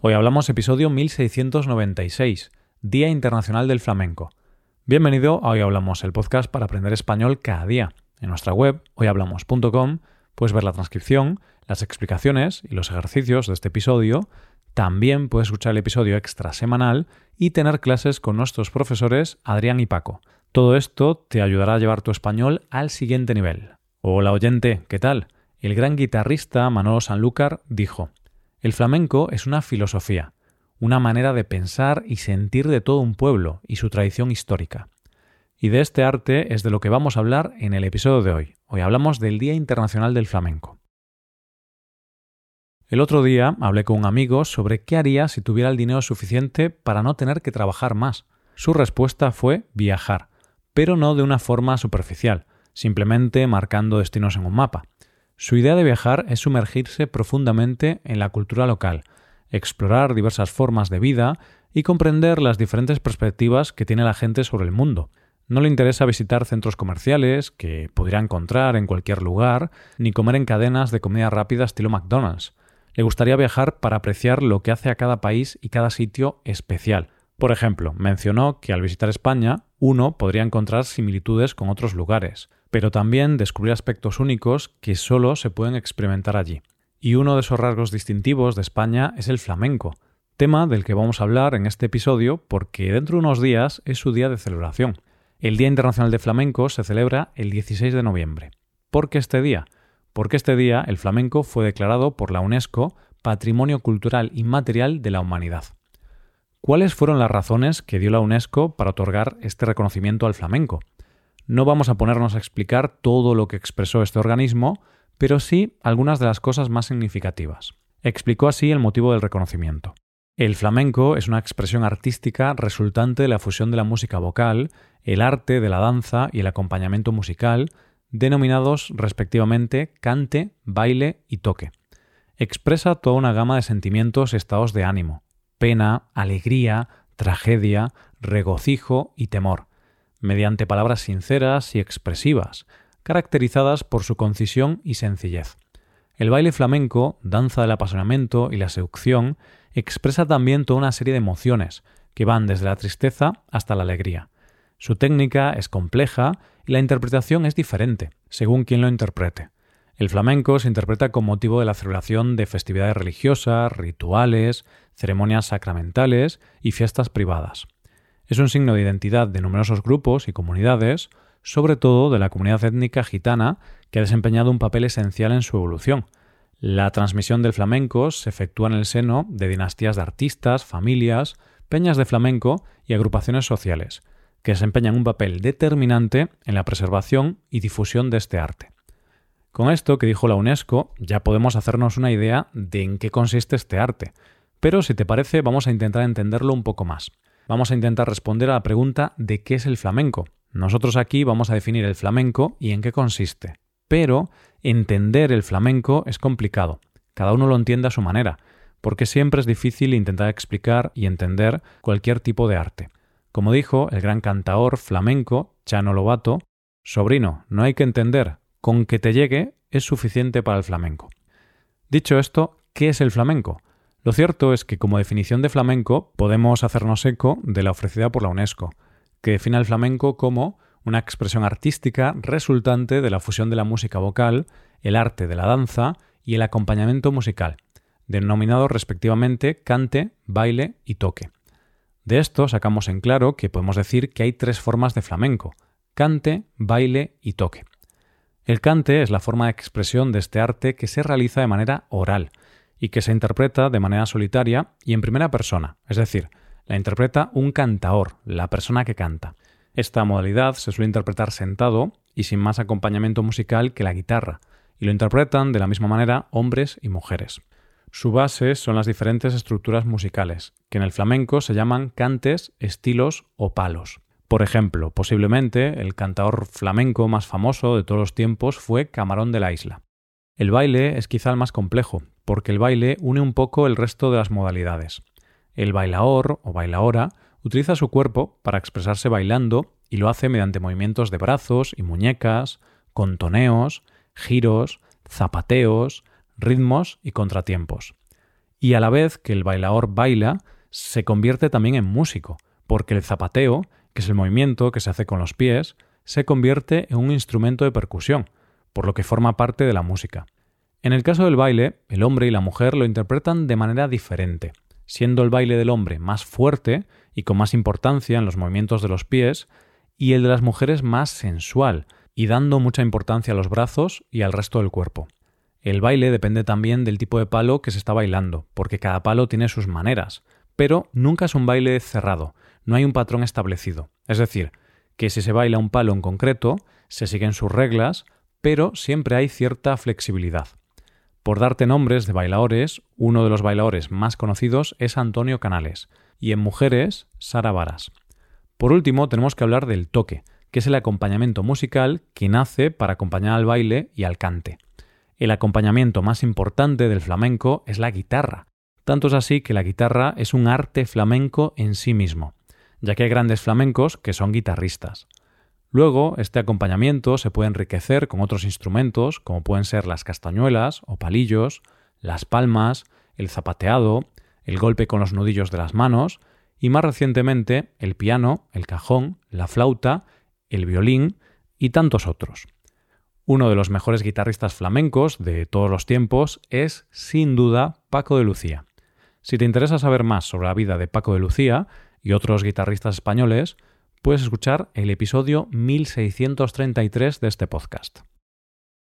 Hoy hablamos episodio 1696, Día Internacional del Flamenco. Bienvenido a Hoy Hablamos, el podcast para aprender español cada día. En nuestra web, hoyhablamos.com, puedes ver la transcripción, las explicaciones y los ejercicios de este episodio. También puedes escuchar el episodio extra semanal y tener clases con nuestros profesores Adrián y Paco. Todo esto te ayudará a llevar tu español al siguiente nivel. Hola oyente, ¿qué tal? El gran guitarrista Manolo Sanlúcar dijo, el flamenco es una filosofía, una manera de pensar y sentir de todo un pueblo y su tradición histórica. Y de este arte es de lo que vamos a hablar en el episodio de hoy. Hoy hablamos del Día Internacional del Flamenco. El otro día hablé con un amigo sobre qué haría si tuviera el dinero suficiente para no tener que trabajar más. Su respuesta fue viajar, pero no de una forma superficial, simplemente marcando destinos en un mapa. Su idea de viajar es sumergirse profundamente en la cultura local, explorar diversas formas de vida y comprender las diferentes perspectivas que tiene la gente sobre el mundo. No le interesa visitar centros comerciales, que podría encontrar en cualquier lugar, ni comer en cadenas de comida rápida estilo McDonald's. Le gustaría viajar para apreciar lo que hace a cada país y cada sitio especial. Por ejemplo, mencionó que al visitar España, uno podría encontrar similitudes con otros lugares, pero también descubrir aspectos únicos que solo se pueden experimentar allí. Y uno de esos rasgos distintivos de España es el flamenco, tema del que vamos a hablar en este episodio porque dentro de unos días es su día de celebración. El Día Internacional de Flamenco se celebra el 16 de noviembre. ¿Por qué este día? Porque este día el flamenco fue declarado por la UNESCO Patrimonio Cultural Inmaterial de la Humanidad. ¿Cuáles fueron las razones que dio la UNESCO para otorgar este reconocimiento al flamenco? No vamos a ponernos a explicar todo lo que expresó este organismo, pero sí algunas de las cosas más significativas. Explicó así el motivo del reconocimiento. El flamenco es una expresión artística resultante de la fusión de la música vocal, el arte de la danza y el acompañamiento musical, denominados respectivamente cante, baile y toque. Expresa toda una gama de sentimientos y estados de ánimo, pena, alegría, tragedia, regocijo y temor, mediante palabras sinceras y expresivas, caracterizadas por su concisión y sencillez. El baile flamenco, danza del apasionamiento y la seducción, expresa también toda una serie de emociones, que van desde la tristeza hasta la alegría. Su técnica es compleja y la interpretación es diferente, según quien lo interprete. El flamenco se interpreta con motivo de la celebración de festividades religiosas, rituales, ceremonias sacramentales y fiestas privadas. Es un signo de identidad de numerosos grupos y comunidades, sobre todo de la comunidad étnica gitana, que ha desempeñado un papel esencial en su evolución. La transmisión del flamenco se efectúa en el seno de dinastías de artistas, familias, peñas de flamenco y agrupaciones sociales, que desempeñan un papel determinante en la preservación y difusión de este arte. Con esto que dijo la UNESCO ya podemos hacernos una idea de en qué consiste este arte, pero si te parece vamos a intentar entenderlo un poco más vamos a intentar responder a la pregunta de qué es el flamenco. Nosotros aquí vamos a definir el flamenco y en qué consiste. Pero entender el flamenco es complicado. Cada uno lo entiende a su manera, porque siempre es difícil intentar explicar y entender cualquier tipo de arte. Como dijo el gran cantaor flamenco Chano Lobato, sobrino, no hay que entender, con que te llegue es suficiente para el flamenco. Dicho esto, ¿qué es el flamenco? Lo cierto es que como definición de flamenco podemos hacernos eco de la ofrecida por la UNESCO, que define el flamenco como una expresión artística resultante de la fusión de la música vocal, el arte de la danza y el acompañamiento musical, denominados respectivamente cante, baile y toque. De esto sacamos en claro que podemos decir que hay tres formas de flamenco, cante, baile y toque. El cante es la forma de expresión de este arte que se realiza de manera oral, y que se interpreta de manera solitaria y en primera persona, es decir, la interpreta un cantaor, la persona que canta. Esta modalidad se suele interpretar sentado y sin más acompañamiento musical que la guitarra, y lo interpretan de la misma manera hombres y mujeres. Su base son las diferentes estructuras musicales, que en el flamenco se llaman cantes, estilos o palos. Por ejemplo, posiblemente el cantador flamenco más famoso de todos los tiempos fue Camarón de la Isla. El baile es quizá el más complejo, porque el baile une un poco el resto de las modalidades. El bailaor o bailaora utiliza su cuerpo para expresarse bailando y lo hace mediante movimientos de brazos y muñecas, contoneos, giros, zapateos, ritmos y contratiempos. Y a la vez que el bailador baila, se convierte también en músico, porque el zapateo, que es el movimiento que se hace con los pies, se convierte en un instrumento de percusión, por lo que forma parte de la música. En el caso del baile, el hombre y la mujer lo interpretan de manera diferente, siendo el baile del hombre más fuerte y con más importancia en los movimientos de los pies, y el de las mujeres más sensual, y dando mucha importancia a los brazos y al resto del cuerpo. El baile depende también del tipo de palo que se está bailando, porque cada palo tiene sus maneras, pero nunca es un baile cerrado, no hay un patrón establecido. Es decir, que si se baila un palo en concreto, se siguen sus reglas, pero siempre hay cierta flexibilidad. Por darte nombres de bailadores, uno de los bailadores más conocidos es Antonio Canales, y en mujeres, Sara Varas. Por último, tenemos que hablar del toque, que es el acompañamiento musical que nace para acompañar al baile y al cante. El acompañamiento más importante del flamenco es la guitarra. Tanto es así que la guitarra es un arte flamenco en sí mismo, ya que hay grandes flamencos que son guitarristas. Luego, este acompañamiento se puede enriquecer con otros instrumentos, como pueden ser las castañuelas o palillos, las palmas, el zapateado, el golpe con los nudillos de las manos, y más recientemente el piano, el cajón, la flauta, el violín y tantos otros. Uno de los mejores guitarristas flamencos de todos los tiempos es, sin duda, Paco de Lucía. Si te interesa saber más sobre la vida de Paco de Lucía y otros guitarristas españoles, puedes escuchar el episodio 1633 de este podcast.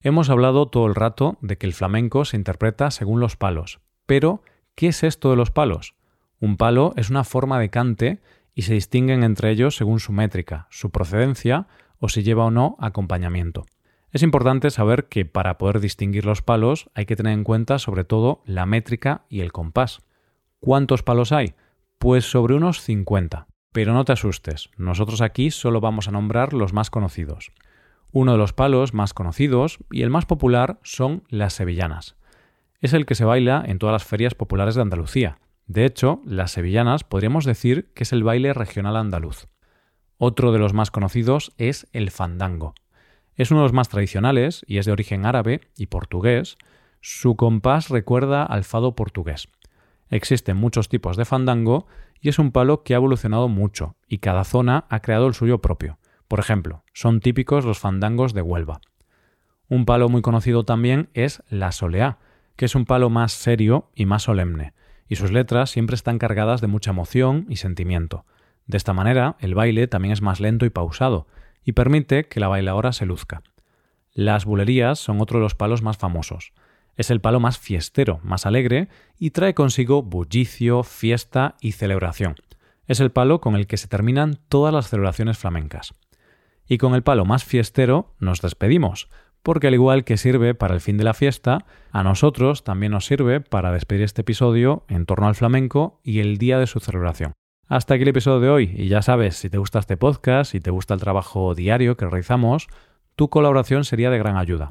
Hemos hablado todo el rato de que el flamenco se interpreta según los palos, pero ¿qué es esto de los palos? Un palo es una forma de cante y se distinguen entre ellos según su métrica, su procedencia o si lleva o no acompañamiento. Es importante saber que para poder distinguir los palos hay que tener en cuenta sobre todo la métrica y el compás. ¿Cuántos palos hay? Pues sobre unos 50. Pero no te asustes, nosotros aquí solo vamos a nombrar los más conocidos. Uno de los palos más conocidos y el más popular son las sevillanas. Es el que se baila en todas las ferias populares de Andalucía. De hecho, las sevillanas podríamos decir que es el baile regional andaluz. Otro de los más conocidos es el fandango. Es uno de los más tradicionales y es de origen árabe y portugués. Su compás recuerda al fado portugués. Existen muchos tipos de fandango y es un palo que ha evolucionado mucho y cada zona ha creado el suyo propio. Por ejemplo, son típicos los fandangos de Huelva. Un palo muy conocido también es la soleá, que es un palo más serio y más solemne, y sus letras siempre están cargadas de mucha emoción y sentimiento. De esta manera, el baile también es más lento y pausado, y permite que la bailadora se luzca. Las bulerías son otro de los palos más famosos. Es el palo más fiestero, más alegre y trae consigo bullicio, fiesta y celebración. Es el palo con el que se terminan todas las celebraciones flamencas. Y con el palo más fiestero nos despedimos, porque al igual que sirve para el fin de la fiesta, a nosotros también nos sirve para despedir este episodio en torno al flamenco y el día de su celebración. Hasta aquí el episodio de hoy y ya sabes, si te gusta este podcast, si te gusta el trabajo diario que realizamos, tu colaboración sería de gran ayuda.